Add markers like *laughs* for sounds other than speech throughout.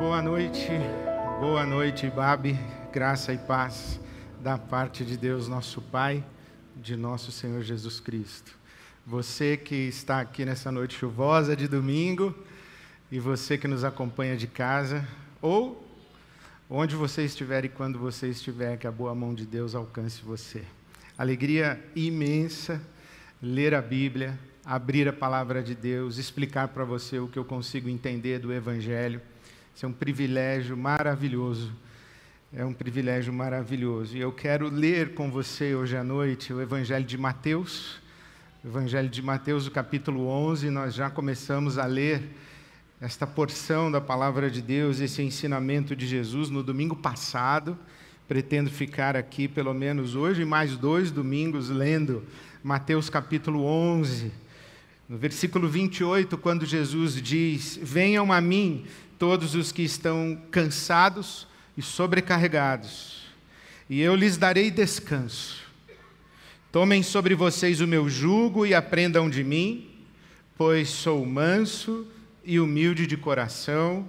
Boa noite, boa noite, Babi. Graça e paz da parte de Deus, nosso Pai, de nosso Senhor Jesus Cristo. Você que está aqui nessa noite chuvosa de domingo e você que nos acompanha de casa ou onde você estiver e quando você estiver, que a boa mão de Deus alcance você. Alegria imensa ler a Bíblia, abrir a palavra de Deus, explicar para você o que eu consigo entender do Evangelho. Isso é um privilégio maravilhoso. É um privilégio maravilhoso. E eu quero ler com você hoje à noite o Evangelho de Mateus. Evangelho de Mateus, o capítulo 11. Nós já começamos a ler esta porção da palavra de Deus, esse ensinamento de Jesus no domingo passado. Pretendo ficar aqui pelo menos hoje mais dois domingos lendo Mateus capítulo 11. No versículo 28, quando Jesus diz: Venham a mim todos os que estão cansados e sobrecarregados, e eu lhes darei descanso. Tomem sobre vocês o meu jugo e aprendam de mim, pois sou manso e humilde de coração,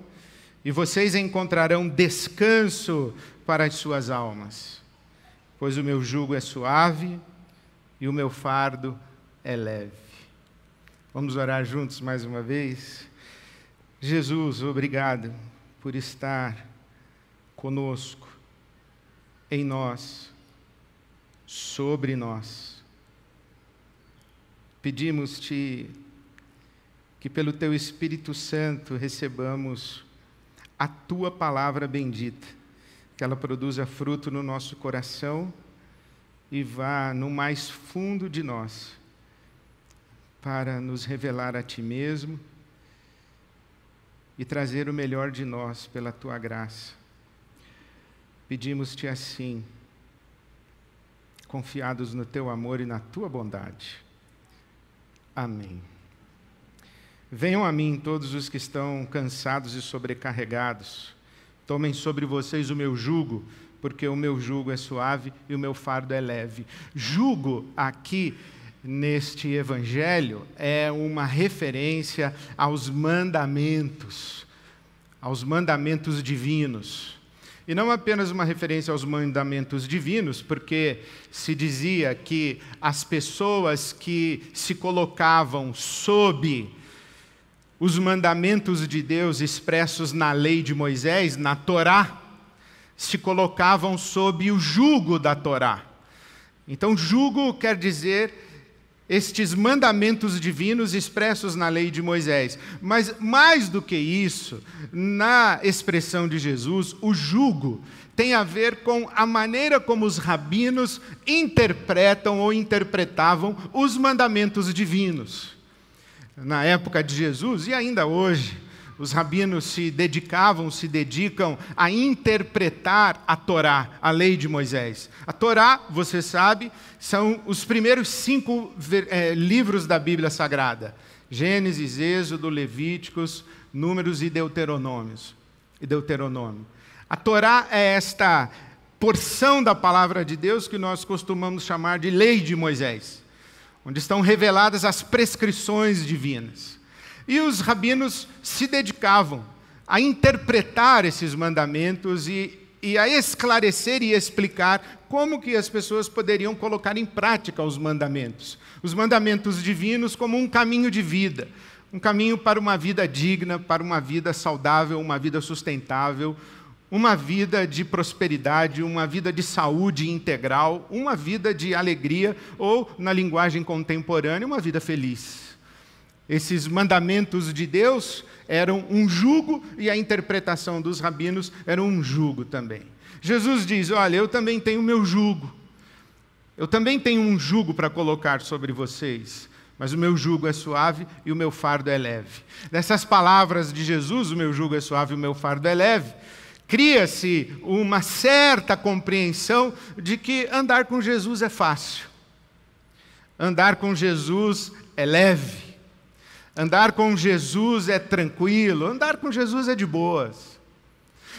e vocês encontrarão descanso para as suas almas, pois o meu jugo é suave e o meu fardo é leve. Vamos orar juntos mais uma vez? Jesus, obrigado por estar conosco, em nós, sobre nós. Pedimos-te que, pelo teu Espírito Santo, recebamos a tua palavra bendita, que ela produza fruto no nosso coração e vá no mais fundo de nós, para nos revelar a ti mesmo e trazer o melhor de nós pela tua graça. Pedimos-te assim, confiados no teu amor e na tua bondade. Amém. Venham a mim todos os que estão cansados e sobrecarregados. Tomem sobre vocês o meu jugo, porque o meu jugo é suave e o meu fardo é leve. Jugo aqui neste evangelho é uma referência aos mandamentos, aos mandamentos divinos. E não apenas uma referência aos mandamentos divinos, porque se dizia que as pessoas que se colocavam sob os mandamentos de Deus expressos na lei de Moisés, na Torá, se colocavam sob o jugo da Torá. Então, jugo quer dizer estes mandamentos divinos expressos na lei de Moisés. Mas mais do que isso, na expressão de Jesus, o jugo tem a ver com a maneira como os rabinos interpretam ou interpretavam os mandamentos divinos. Na época de Jesus e ainda hoje, os rabinos se dedicavam, se dedicam a interpretar a Torá, a lei de Moisés. A Torá, você sabe, são os primeiros cinco é, livros da Bíblia Sagrada: Gênesis, Êxodo, Levíticos, Números e Deuteronômios. E Deuteronômio. A Torá é esta porção da palavra de Deus que nós costumamos chamar de lei de Moisés, onde estão reveladas as prescrições divinas. E os rabinos se dedicavam a interpretar esses mandamentos e, e a esclarecer e explicar como que as pessoas poderiam colocar em prática os mandamentos. Os mandamentos divinos como um caminho de vida, um caminho para uma vida digna, para uma vida saudável, uma vida sustentável, uma vida de prosperidade, uma vida de saúde integral, uma vida de alegria ou, na linguagem contemporânea, uma vida feliz. Esses mandamentos de Deus eram um jugo e a interpretação dos rabinos era um jugo também. Jesus diz: Olha, eu também tenho meu jugo. Eu também tenho um jugo para colocar sobre vocês, mas o meu jugo é suave e o meu fardo é leve. Dessas palavras de Jesus, o meu jugo é suave e o meu fardo é leve, cria-se uma certa compreensão de que andar com Jesus é fácil. Andar com Jesus é leve. Andar com Jesus é tranquilo, andar com Jesus é de boas.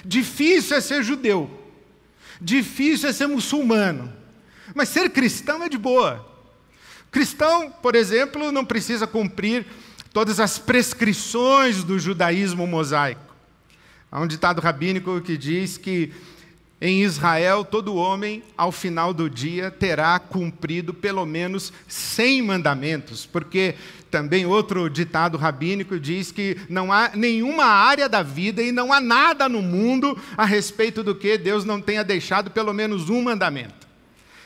Difícil é ser judeu, difícil é ser muçulmano, mas ser cristão é de boa. Cristão, por exemplo, não precisa cumprir todas as prescrições do judaísmo mosaico. Há um ditado rabínico que diz que em Israel todo homem, ao final do dia, terá cumprido pelo menos 100 mandamentos, porque também outro ditado rabínico diz que não há nenhuma área da vida e não há nada no mundo a respeito do que Deus não tenha deixado pelo menos um mandamento.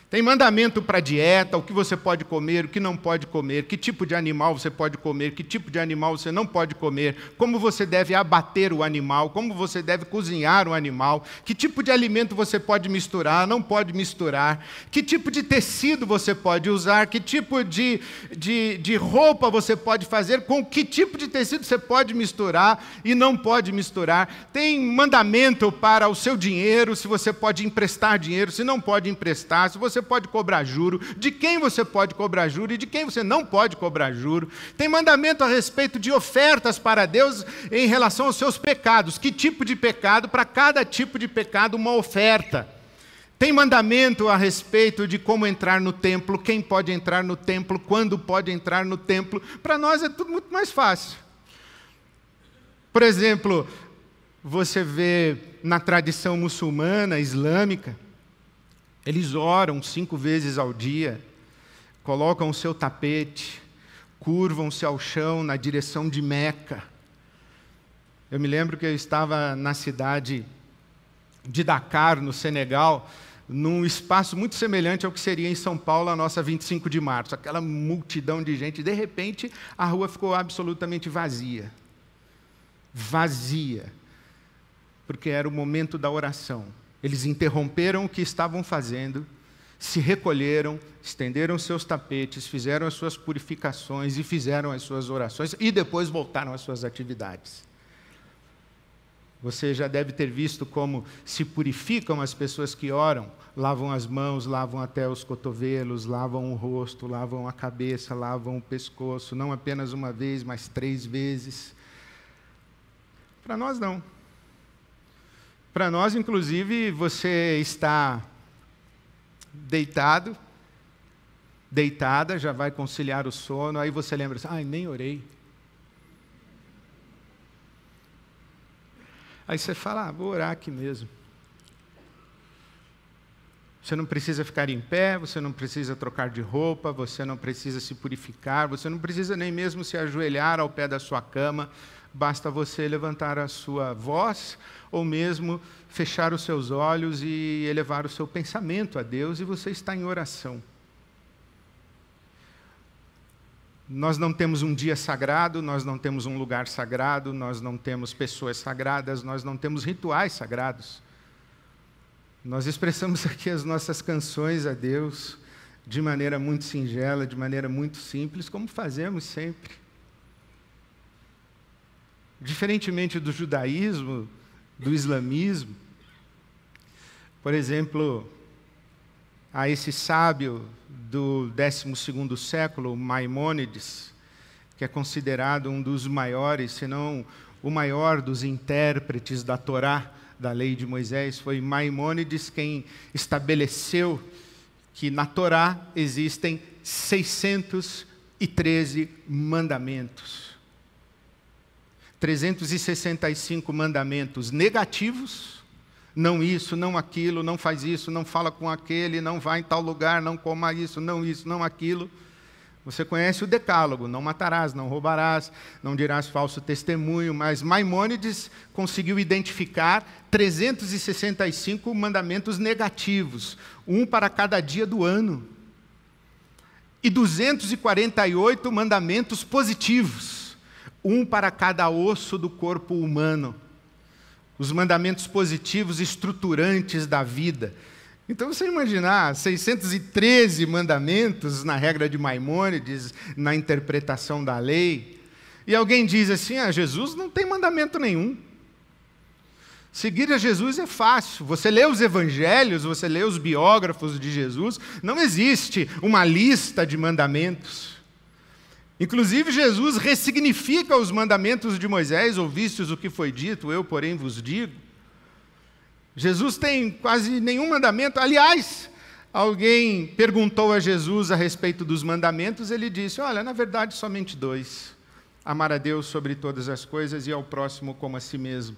Tem mandamento para dieta, o que você pode comer, o que não pode comer, que tipo de animal você pode comer, que tipo de animal você não pode comer, como você deve abater o animal, como você deve cozinhar o animal, que tipo de alimento você pode misturar, não pode misturar, que tipo de tecido você pode usar, que tipo de, de, de roupa você pode fazer, com que tipo de tecido você pode misturar e não pode misturar. Tem mandamento para o seu dinheiro, se você pode emprestar dinheiro, se não pode emprestar, se você você pode cobrar juro, de quem você pode cobrar juro e de quem você não pode cobrar juro. Tem mandamento a respeito de ofertas para Deus em relação aos seus pecados. Que tipo de pecado? Para cada tipo de pecado, uma oferta. Tem mandamento a respeito de como entrar no templo, quem pode entrar no templo, quando pode entrar no templo. Para nós é tudo muito mais fácil. Por exemplo, você vê na tradição muçulmana, islâmica, eles oram cinco vezes ao dia, colocam o seu tapete, curvam-se ao chão na direção de Meca. Eu me lembro que eu estava na cidade de Dakar, no Senegal, num espaço muito semelhante ao que seria em São Paulo a nossa 25 de março, aquela multidão de gente. De repente, a rua ficou absolutamente vazia. Vazia. Porque era o momento da oração. Eles interromperam o que estavam fazendo, se recolheram, estenderam seus tapetes, fizeram as suas purificações e fizeram as suas orações e depois voltaram às suas atividades. Você já deve ter visto como se purificam as pessoas que oram, lavam as mãos, lavam até os cotovelos, lavam o rosto, lavam a cabeça, lavam o pescoço, não apenas uma vez, mas três vezes. Para nós, não. Para nós, inclusive, você está deitado, deitada, já vai conciliar o sono, aí você lembra assim, ai, nem orei. Aí você fala, ah, vou orar aqui mesmo. Você não precisa ficar em pé, você não precisa trocar de roupa, você não precisa se purificar, você não precisa nem mesmo se ajoelhar ao pé da sua cama, basta você levantar a sua voz ou mesmo fechar os seus olhos e elevar o seu pensamento a Deus e você está em oração. Nós não temos um dia sagrado, nós não temos um lugar sagrado, nós não temos pessoas sagradas, nós não temos rituais sagrados. Nós expressamos aqui as nossas canções a Deus de maneira muito singela, de maneira muito simples, como fazemos sempre. Diferentemente do judaísmo, do islamismo. Por exemplo, a esse sábio do 12 século, Maimônides, que é considerado um dos maiores, se não o maior dos intérpretes da Torá, da lei de Moisés, foi Maimônides quem estabeleceu que na Torá existem 613 mandamentos. 365 mandamentos negativos, não isso, não aquilo, não faz isso, não fala com aquele, não vai em tal lugar, não coma isso, não isso, não aquilo. Você conhece o decálogo, não matarás, não roubarás, não dirás falso testemunho, mas Maimônides conseguiu identificar 365 mandamentos negativos, um para cada dia do ano, e 248 mandamentos positivos um para cada osso do corpo humano. Os mandamentos positivos estruturantes da vida. Então, você imaginar 613 mandamentos na regra de Maimônides, na interpretação da lei, e alguém diz assim: ah, Jesus não tem mandamento nenhum. Seguir a Jesus é fácil. Você lê os evangelhos, você lê os biógrafos de Jesus, não existe uma lista de mandamentos. Inclusive, Jesus ressignifica os mandamentos de Moisés, ouvistes o que foi dito, eu, porém, vos digo. Jesus tem quase nenhum mandamento. Aliás, alguém perguntou a Jesus a respeito dos mandamentos, ele disse: Olha, na verdade, somente dois: amar a Deus sobre todas as coisas e ao próximo como a si mesmo.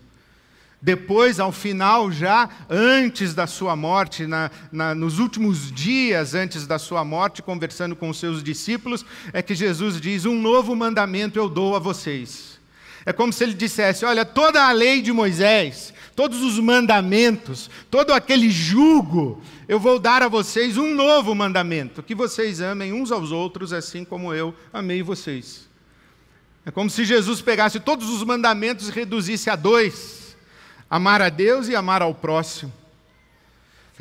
Depois, ao final, já antes da sua morte, na, na, nos últimos dias antes da sua morte, conversando com os seus discípulos, é que Jesus diz: Um novo mandamento eu dou a vocês. É como se ele dissesse: Olha, toda a lei de Moisés, todos os mandamentos, todo aquele jugo, eu vou dar a vocês um novo mandamento: que vocês amem uns aos outros, assim como eu amei vocês. É como se Jesus pegasse todos os mandamentos e reduzisse a dois: amar a Deus e amar ao próximo.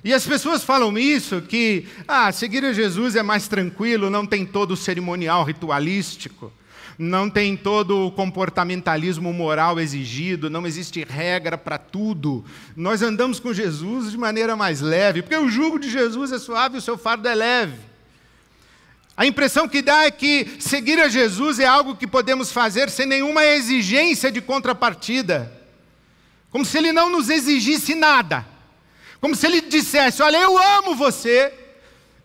E as pessoas falam isso, que ah, seguir a Jesus é mais tranquilo, não tem todo o cerimonial ritualístico, não tem todo o comportamentalismo moral exigido, não existe regra para tudo. Nós andamos com Jesus de maneira mais leve, porque o jugo de Jesus é suave e o seu fardo é leve. A impressão que dá é que seguir a Jesus é algo que podemos fazer sem nenhuma exigência de contrapartida. Como se ele não nos exigisse nada. Como se ele dissesse: Olha, eu amo você,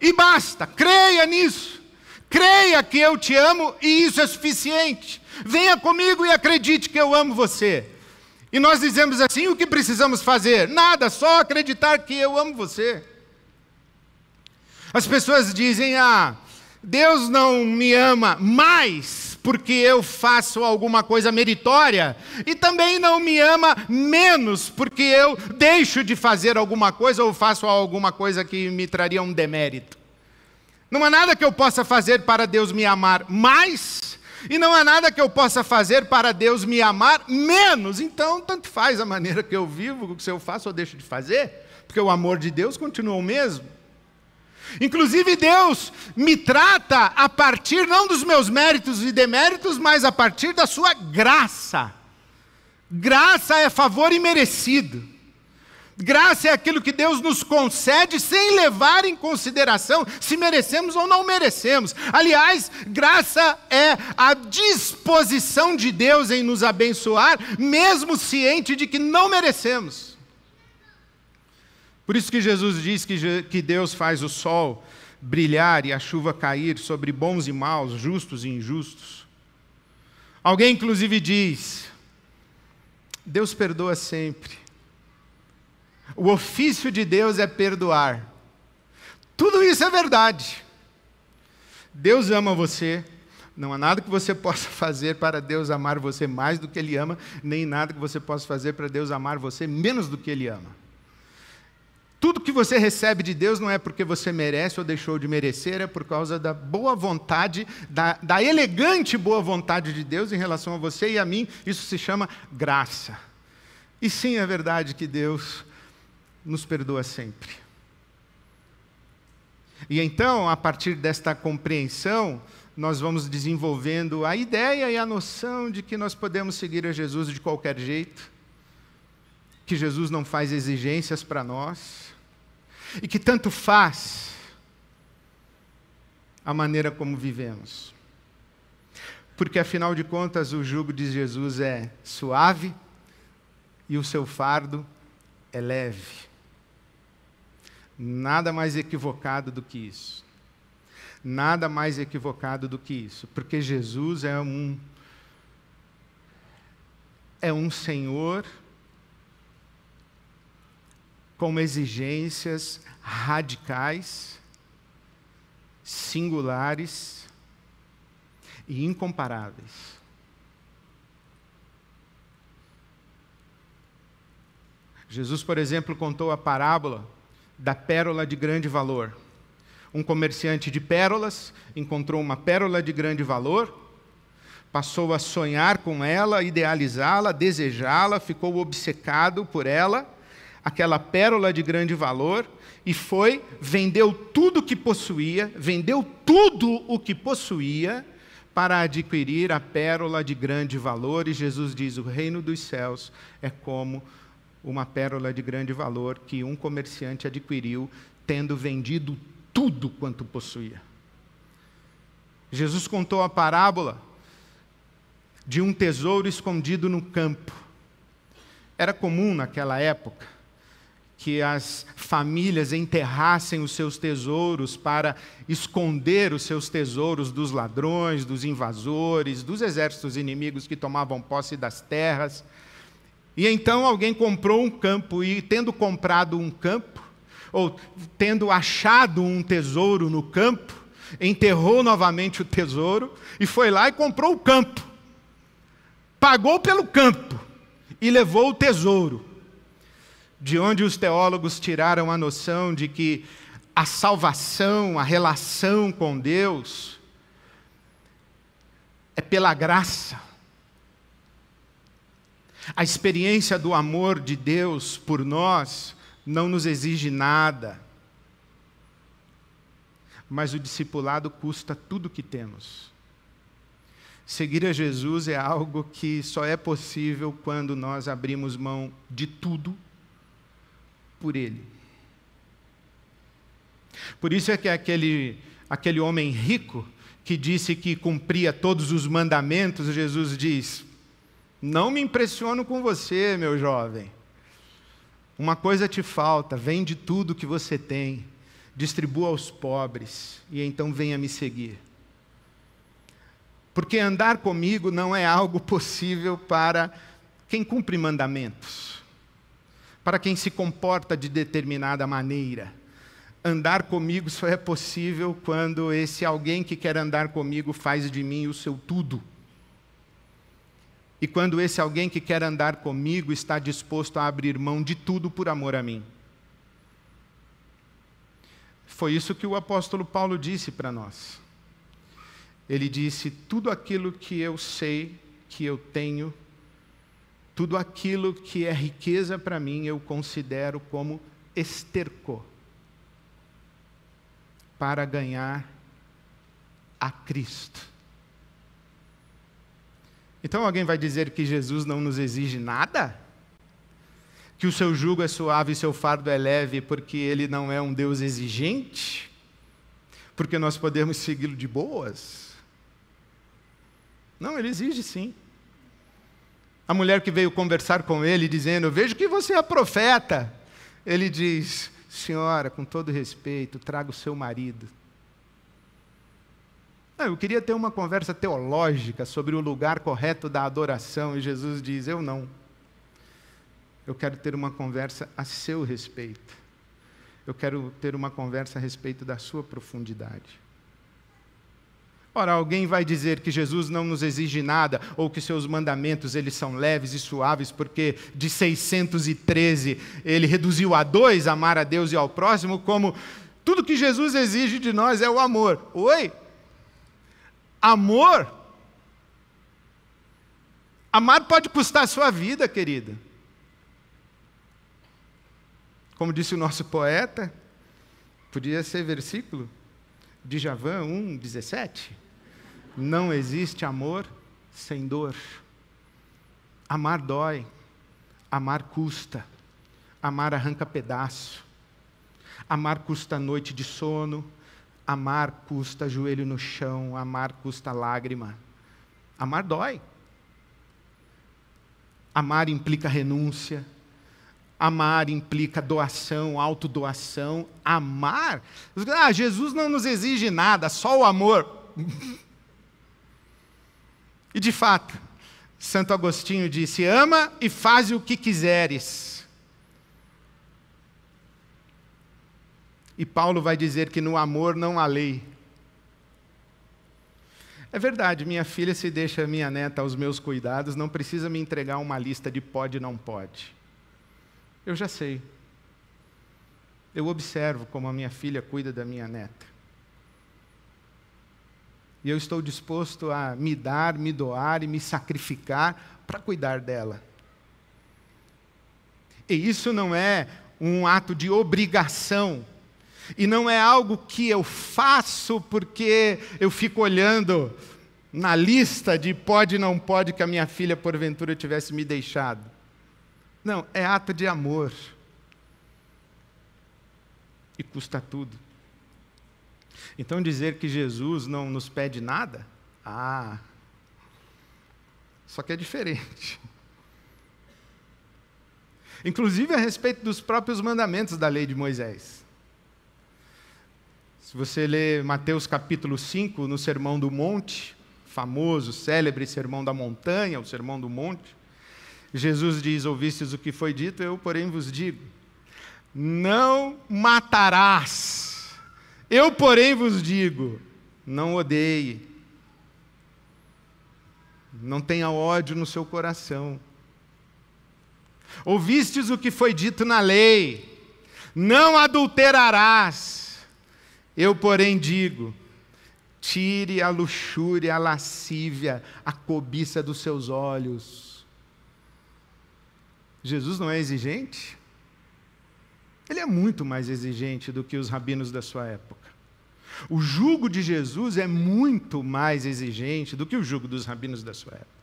e basta, creia nisso. Creia que eu te amo e isso é suficiente. Venha comigo e acredite que eu amo você. E nós dizemos assim: o que precisamos fazer? Nada, só acreditar que eu amo você. As pessoas dizem: ah, Deus não me ama mais porque eu faço alguma coisa meritória, e também não me ama menos porque eu deixo de fazer alguma coisa ou faço alguma coisa que me traria um demérito. Não há nada que eu possa fazer para Deus me amar mais, e não há nada que eu possa fazer para Deus me amar menos. Então, tanto faz a maneira que eu vivo, se eu faço ou deixo de fazer, porque o amor de Deus continua o mesmo. Inclusive, Deus me trata a partir não dos meus méritos e deméritos, mas a partir da sua graça. Graça é favor imerecido. Graça é aquilo que Deus nos concede sem levar em consideração se merecemos ou não merecemos. Aliás, graça é a disposição de Deus em nos abençoar, mesmo ciente de que não merecemos. Por isso que Jesus diz que, que Deus faz o sol brilhar e a chuva cair sobre bons e maus, justos e injustos. Alguém, inclusive, diz: Deus perdoa sempre. O ofício de Deus é perdoar. Tudo isso é verdade. Deus ama você. Não há nada que você *laughs* possa fazer para Deus amar você mais do que Ele ama, nem nada que você possa fazer para Deus amar você menos do que Ele ama. Tudo que você recebe de Deus não é porque você merece ou deixou de merecer, é por causa da boa vontade, da, da elegante boa vontade de Deus em relação a você e a mim. Isso se chama graça. E sim, é verdade que Deus nos perdoa sempre. E então, a partir desta compreensão, nós vamos desenvolvendo a ideia e a noção de que nós podemos seguir a Jesus de qualquer jeito, que Jesus não faz exigências para nós, e que tanto faz a maneira como vivemos. Porque, afinal de contas, o jugo de Jesus é suave e o seu fardo é leve. Nada mais equivocado do que isso. Nada mais equivocado do que isso. Porque Jesus é um. É um Senhor com exigências radicais, singulares e incomparáveis. Jesus, por exemplo, contou a parábola da pérola de grande valor. Um comerciante de pérolas encontrou uma pérola de grande valor, passou a sonhar com ela, idealizá-la, desejá-la, ficou obcecado por ela aquela pérola de grande valor e foi, vendeu tudo o que possuía, vendeu tudo o que possuía para adquirir a pérola de grande valor. E Jesus diz: o reino dos céus é como uma pérola de grande valor que um comerciante adquiriu, tendo vendido tudo quanto possuía. Jesus contou a parábola de um tesouro escondido no campo. Era comum naquela época que as famílias enterrassem os seus tesouros para esconder os seus tesouros dos ladrões, dos invasores, dos exércitos inimigos que tomavam posse das terras. E então alguém comprou um campo, e tendo comprado um campo, ou tendo achado um tesouro no campo, enterrou novamente o tesouro e foi lá e comprou o campo. Pagou pelo campo e levou o tesouro. De onde os teólogos tiraram a noção de que a salvação, a relação com Deus, é pela graça. A experiência do amor de Deus por nós não nos exige nada, mas o discipulado custa tudo que temos. Seguir a Jesus é algo que só é possível quando nós abrimos mão de tudo por Ele. Por isso é que aquele, aquele homem rico que disse que cumpria todos os mandamentos, Jesus diz: Não me impressiono com você, meu jovem. Uma coisa te falta: vende tudo que você tem, distribua aos pobres, e então venha me seguir. Porque andar comigo não é algo possível para quem cumpre mandamentos, para quem se comporta de determinada maneira andar comigo só é possível quando esse alguém que quer andar comigo faz de mim o seu tudo. E quando esse alguém que quer andar comigo está disposto a abrir mão de tudo por amor a mim. Foi isso que o apóstolo Paulo disse para nós. Ele disse: Tudo aquilo que eu sei, que eu tenho, tudo aquilo que é riqueza para mim, eu considero como esterco para ganhar a Cristo. Então alguém vai dizer que Jesus não nos exige nada? Que o seu jugo é suave e seu fardo é leve porque ele não é um Deus exigente? Porque nós podemos segui-lo de boas? Não, ele exige sim. A mulher que veio conversar com ele, dizendo: Vejo que você é profeta. Ele diz: Senhora, com todo respeito, traga o seu marido. Não, eu queria ter uma conversa teológica sobre o lugar correto da adoração, e Jesus diz: Eu não. Eu quero ter uma conversa a seu respeito. Eu quero ter uma conversa a respeito da sua profundidade. Ora, alguém vai dizer que Jesus não nos exige nada, ou que seus mandamentos eles são leves e suaves, porque de 613 ele reduziu a dois, amar a Deus e ao próximo, como tudo que Jesus exige de nós é o amor. Oi? Amor? Amar pode custar a sua vida, querida. Como disse o nosso poeta, podia ser versículo de Javan 1, 17. Não existe amor sem dor. Amar dói, amar custa, amar arranca pedaço, amar custa noite de sono, amar custa joelho no chão, amar custa lágrima. Amar dói. Amar implica renúncia. Amar implica doação, autodoação. Amar. Ah, Jesus não nos exige nada, só o amor. *laughs* E de fato, Santo Agostinho disse: ama e faz o que quiseres. E Paulo vai dizer que no amor não há lei. É verdade, minha filha se deixa minha neta aos meus cuidados, não precisa me entregar uma lista de pode e não pode. Eu já sei. Eu observo como a minha filha cuida da minha neta. E eu estou disposto a me dar, me doar e me sacrificar para cuidar dela. E isso não é um ato de obrigação. E não é algo que eu faço porque eu fico olhando na lista de pode e não pode que a minha filha porventura tivesse me deixado. Não, é ato de amor. E custa tudo. Então dizer que Jesus não nos pede nada, ah, só que é diferente. *laughs* Inclusive a respeito dos próprios mandamentos da lei de Moisés. Se você ler Mateus capítulo 5, no Sermão do Monte, famoso, célebre Sermão da Montanha, o Sermão do Monte, Jesus diz: Ouvistes o que foi dito, eu, porém, vos digo: Não matarás. Eu, porém, vos digo: Não odeie. Não tenha ódio no seu coração. Ouvistes o que foi dito na lei: Não adulterarás. Eu, porém, digo: Tire a luxúria, a lascívia, a cobiça dos seus olhos. Jesus não é exigente? Ele é muito mais exigente do que os rabinos da sua época. O jugo de Jesus é muito mais exigente do que o jugo dos rabinos da sua época.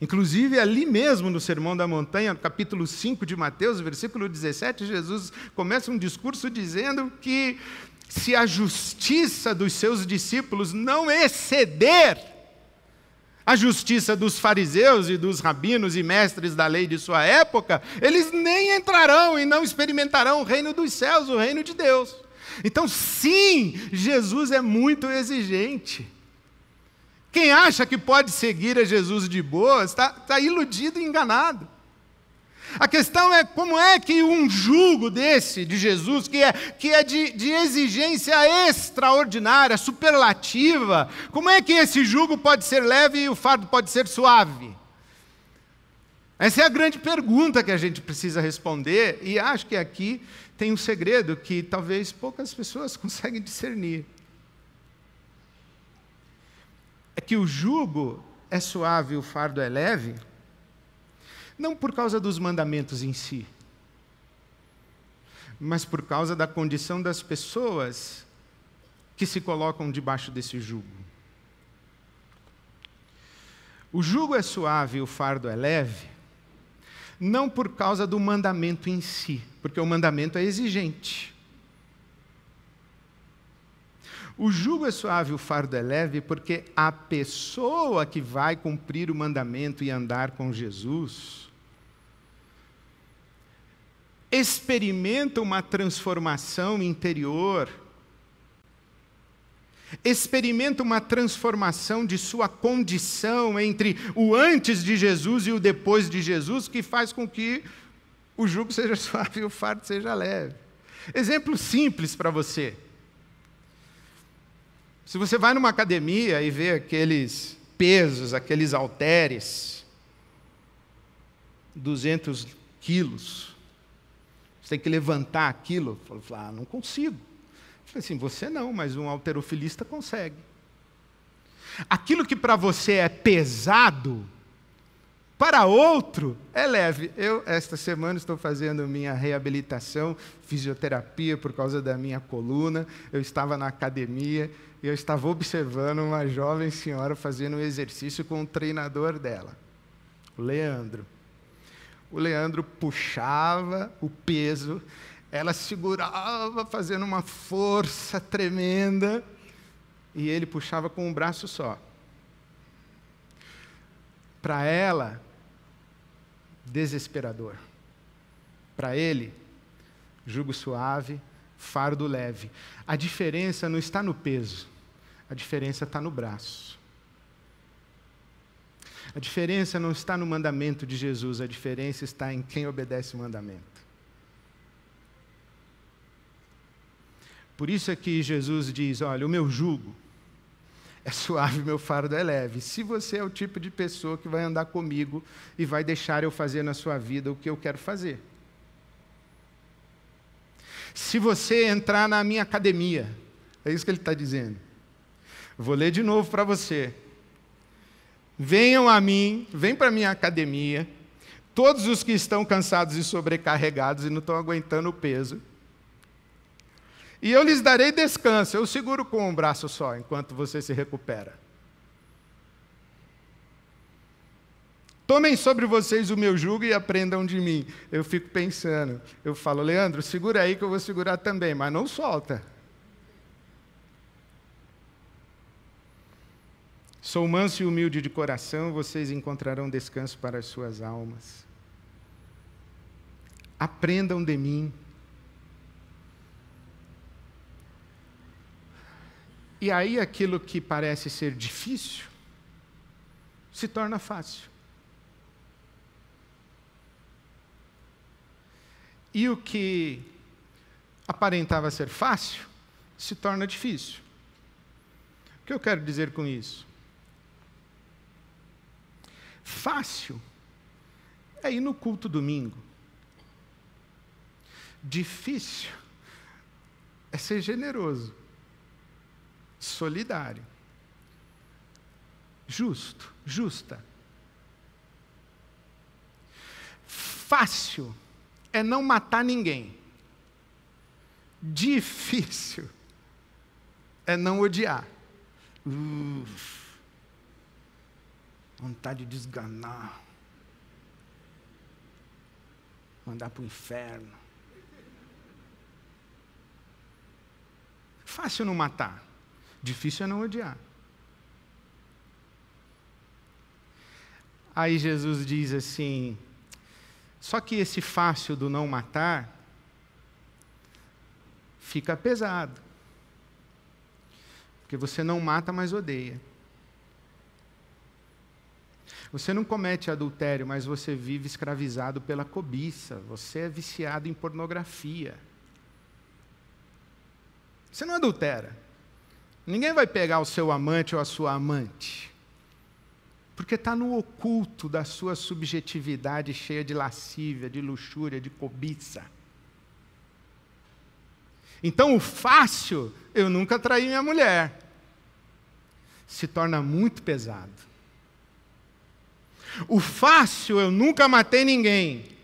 Inclusive, ali mesmo no Sermão da Montanha, no capítulo 5 de Mateus, versículo 17, Jesus começa um discurso dizendo que se a justiça dos seus discípulos não exceder a justiça dos fariseus e dos rabinos e mestres da lei de sua época, eles nem entrarão e não experimentarão o reino dos céus, o reino de Deus. Então, sim, Jesus é muito exigente. Quem acha que pode seguir a Jesus de boa está, está iludido e enganado. A questão é como é que um jugo desse de Jesus, que é, que é de, de exigência extraordinária, superlativa, como é que esse jugo pode ser leve e o fardo pode ser suave? Essa é a grande pergunta que a gente precisa responder, e acho que aqui tem um segredo que talvez poucas pessoas *laughs* conseguem discernir. É que o jugo é suave e o fardo é leve não por causa dos mandamentos em si, mas por causa da condição das pessoas que se colocam debaixo desse jugo. O jugo é suave e o fardo é leve, não por causa do mandamento em si, porque o mandamento é exigente. O jugo é suave, o fardo é leve, porque a pessoa que vai cumprir o mandamento e andar com Jesus experimenta uma transformação interior, experimenta uma transformação de sua condição entre o antes de Jesus e o depois de Jesus, que faz com que o jugo seja *laughs* suave e o fardo seja leve. Exemplo simples para você. Se você vai numa academia e vê aqueles pesos, aqueles halteres, 200 quilos, você tem que levantar aquilo. Falei, ah, não consigo. Eu falei assim, você não, mas um alterofilista consegue. Aquilo que para você é pesado, para outro é leve. Eu, esta semana, estou fazendo minha reabilitação, fisioterapia por causa da minha coluna. Eu estava na academia e eu estava observando uma jovem senhora fazendo um exercício com o treinador dela, o Leandro. O Leandro puxava o peso, ela segurava, fazendo uma força tremenda, e ele puxava com um braço só. Para ela, desesperador. Para ele, jugo suave, fardo leve. A diferença não está no peso, a diferença está no braço. A diferença não está no mandamento de Jesus, a diferença está em quem obedece o mandamento. Por isso é que Jesus diz: Olha, o meu jugo é suave, meu fardo é leve. Se você é o tipo de pessoa que vai andar comigo e vai deixar eu fazer na sua vida o que eu quero fazer. Se você entrar na minha academia, é isso que ele está dizendo. Vou ler de novo para você. Venham a mim, vem para a minha academia, todos os que estão cansados e sobrecarregados e não estão aguentando o peso. E eu lhes darei descanso. Eu seguro com um braço só enquanto você se recupera. Tomem sobre vocês o meu jugo e aprendam de mim. Eu fico pensando, eu falo, Leandro, segura aí que eu vou segurar também, mas não solta. Sou manso e humilde de coração, vocês encontrarão descanso para as suas almas. Aprendam de mim. E aí aquilo que parece ser difícil se torna fácil. E o que aparentava ser fácil se torna difícil. O que eu quero dizer com isso? Fácil é ir no culto domingo. Difícil é ser generoso solidário, justo, justa. Fácil é não matar ninguém. Difícil é não odiar. Uf, vontade de desganar. Mandar para o inferno. Fácil não matar, difícil é não odiar. Aí Jesus diz assim: só que esse fácil do não matar fica pesado. Porque você não mata, mas odeia. Você não comete adultério, mas você vive escravizado pela cobiça. Você é viciado em pornografia. Você não adultera. Ninguém vai pegar o seu amante ou a sua amante. Porque está no oculto da sua subjetividade cheia de lascívia, de luxúria, de cobiça. Então, o fácil, eu nunca traí minha mulher, se torna muito pesado. O fácil, eu nunca matei ninguém,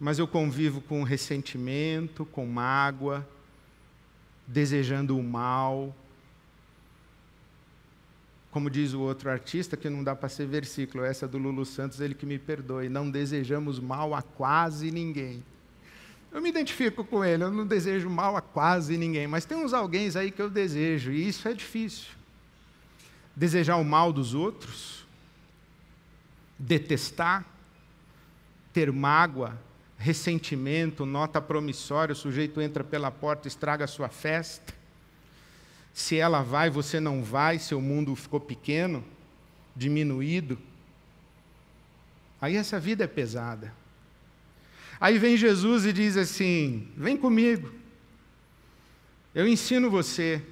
mas eu convivo com ressentimento, com mágoa, desejando o mal, como diz o outro artista, que não dá para ser versículo, essa do Lulu Santos, ele que me perdoe, não desejamos mal a quase ninguém. Eu me identifico com ele, eu não desejo mal a quase ninguém, mas tem uns alguém aí que eu desejo, e isso é difícil. Desejar o mal dos outros, detestar, ter mágoa, ressentimento, nota promissória, o sujeito entra pela porta, estraga a sua festa se ela vai, você não vai, seu mundo ficou pequeno, diminuído. Aí essa vida é pesada. Aí vem Jesus e diz assim: Vem comigo, eu ensino você.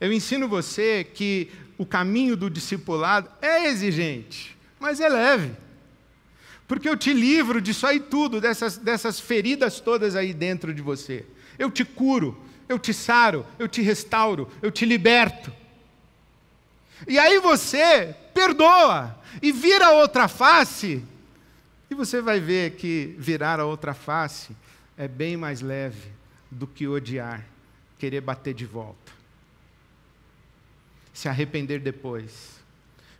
Eu ensino você que o caminho do discipulado é exigente, mas é leve. Porque eu te livro disso aí tudo, dessas, dessas feridas todas aí dentro de você. Eu te curo, eu te saro, eu te restauro, eu te liberto. E aí você perdoa e vira a outra face, e você vai ver que virar a outra face é bem mais leve do que odiar, querer bater de volta. Se arrepender depois,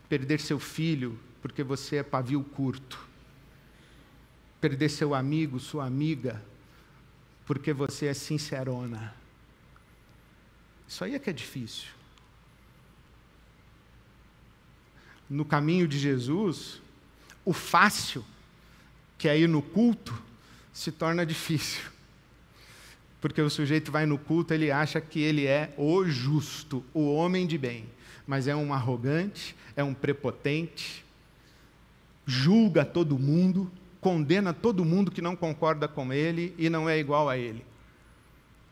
perder seu filho porque você é pavio curto, perder seu amigo, sua amiga, porque você é sincerona. Isso aí é que é difícil. No caminho de Jesus, o fácil, que é ir no culto, se torna difícil. Porque o sujeito vai no culto, ele acha que ele é o justo, o homem de bem, mas é um arrogante, é um prepotente, julga todo mundo, condena todo mundo que não concorda com ele e não é igual a ele.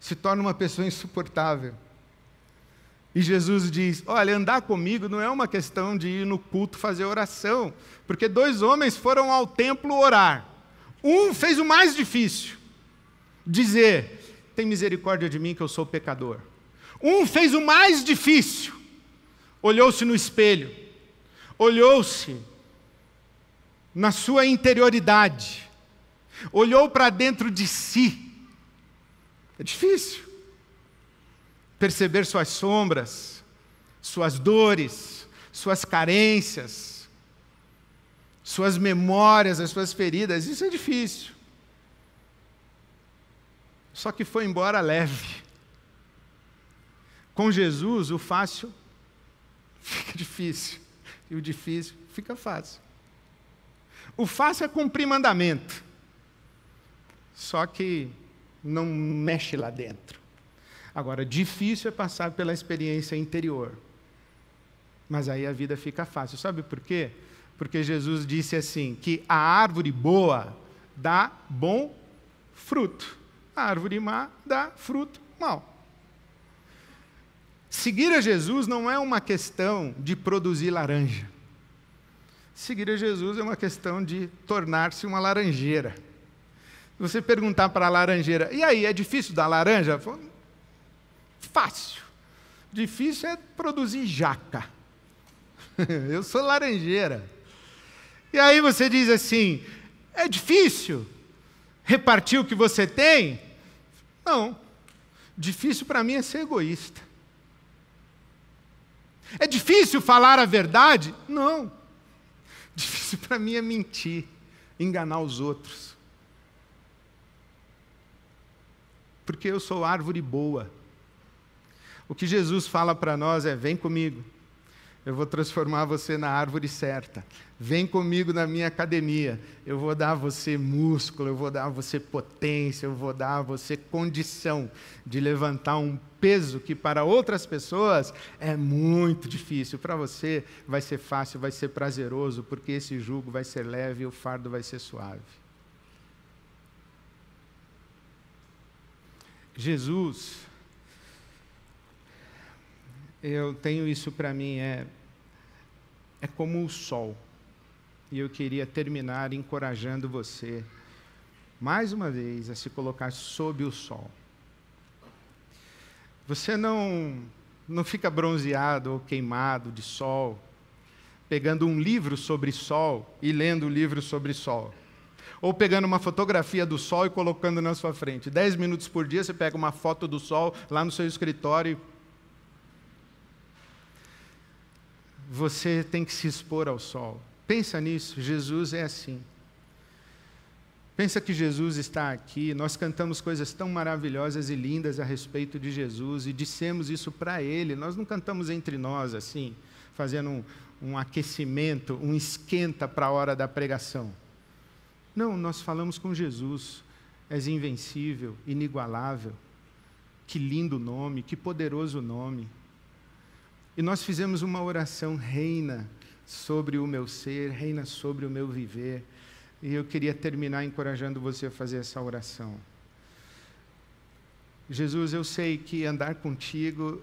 Se torna uma pessoa insuportável. E Jesus diz: Olha, andar comigo não é uma questão de ir no culto fazer oração, porque dois homens foram ao templo orar. Um fez o mais difícil, dizer: Tem misericórdia de mim que eu sou pecador. Um fez o mais difícil, olhou-se no espelho, olhou-se na sua interioridade, olhou para dentro de si. É difícil perceber suas sombras, suas dores, suas carências, suas memórias, as suas feridas. Isso é difícil. Só que foi embora leve. Com Jesus, o fácil *laughs* fica difícil, e o difícil fica fácil. O fácil é cumprir mandamento, só que não mexe lá dentro. Agora, difícil é passar pela experiência interior. Mas aí a vida fica fácil. Sabe por quê? Porque Jesus disse assim: que a árvore boa dá bom fruto. A árvore má dá fruto mau. Seguir a Jesus não é uma questão de produzir laranja. Seguir a Jesus é uma questão de tornar-se uma laranjeira. Você perguntar para a laranjeira, e aí, é difícil dar laranja? Fácil. Difícil é produzir jaca. *laughs* Eu sou laranjeira. E aí você diz assim: é difícil repartir o que você tem? Não. Difícil para mim é ser egoísta. É difícil falar a verdade? Não. *laughs* Difícil para mim é mentir, enganar os outros. Porque eu sou árvore boa. O que Jesus fala para nós é: vem comigo, eu vou transformar você na árvore certa. Vem comigo na minha academia. Eu vou dar a você músculo, eu vou dar a você potência, eu vou dar a você condição de levantar um peso que para outras pessoas é muito difícil. Para você vai ser fácil, vai ser prazeroso, porque esse jugo vai ser leve e o fardo vai ser suave. Jesus eu tenho isso para mim, é, é como o sol. E eu queria terminar encorajando você, mais uma vez, a se colocar sob o sol. Você não, não fica bronzeado ou queimado de sol, pegando um livro sobre sol e lendo o livro sobre sol. Ou pegando uma fotografia do sol e colocando na sua frente. Dez minutos por dia você pega uma foto do sol lá no seu escritório você tem que se expor ao sol. Pensa nisso, Jesus é assim. Pensa que Jesus está aqui, nós cantamos coisas tão maravilhosas e lindas a respeito de Jesus e dissemos isso para Ele. Nós não cantamos entre nós assim, fazendo um, um aquecimento, um esquenta para a hora da pregação. Não, nós falamos com Jesus. És invencível, inigualável. Que lindo nome, que poderoso nome. E nós fizemos uma oração, reina sobre o meu ser, reina sobre o meu viver. E eu queria terminar encorajando você a fazer essa oração. Jesus, eu sei que andar contigo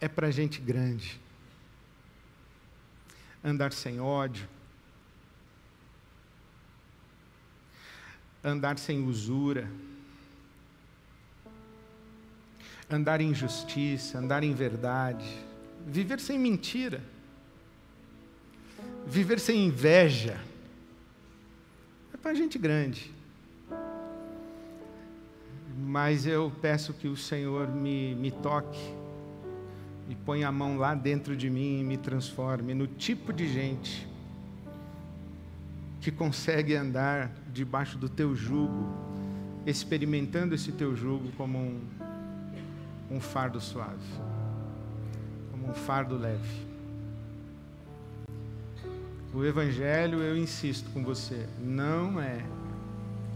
é para gente grande. Andar sem ódio. Andar sem usura. Andar em justiça, andar em verdade viver sem mentira, viver sem inveja, é para gente grande. Mas eu peço que o Senhor me, me toque, e ponha a mão lá dentro de mim e me transforme no tipo de gente que consegue andar debaixo do teu jugo, experimentando esse teu jugo como um, um fardo suave um fardo leve. O Evangelho, eu insisto com você, não é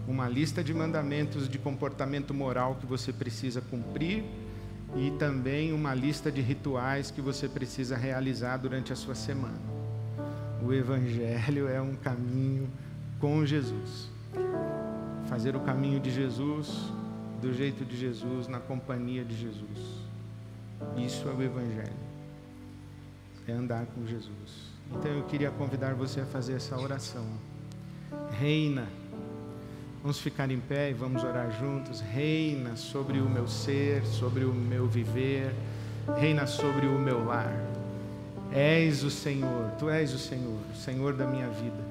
uma lista de mandamentos de comportamento moral que você precisa cumprir e também uma lista de rituais que você precisa realizar durante a sua semana. O Evangelho é um caminho com Jesus. Fazer o caminho de Jesus, do jeito de Jesus, na companhia de Jesus. Isso é o Evangelho é andar com Jesus. Então eu queria convidar você a fazer essa oração. Reina, vamos ficar em pé e vamos orar juntos. Reina sobre o meu ser, sobre o meu viver, reina sobre o meu lar. És o Senhor, tu és o Senhor, o Senhor da minha vida.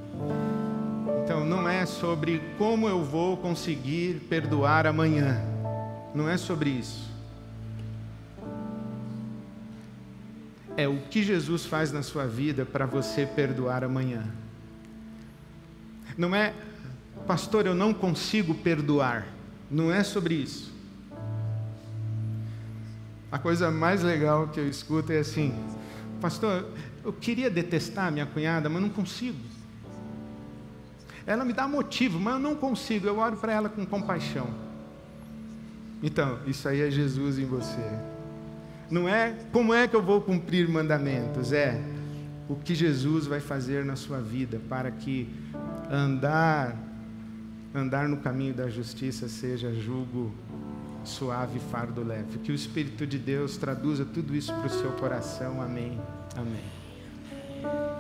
Então não é sobre como eu vou conseguir perdoar amanhã, não é sobre isso é o que Jesus faz na sua vida para você perdoar amanhã. Não é, pastor, eu não consigo perdoar. Não é sobre isso. A coisa mais legal que eu escuto é assim: Pastor, eu queria detestar minha cunhada, mas não consigo. Ela me dá motivo, mas eu não consigo. Eu oro para ela com compaixão. Então, isso aí é Jesus em você. Não é como é que eu vou cumprir mandamentos, é o que Jesus vai fazer na sua vida para que andar andar no caminho da justiça seja julgo suave, fardo leve. Que o Espírito de Deus traduza tudo isso para o seu coração. Amém. Amém.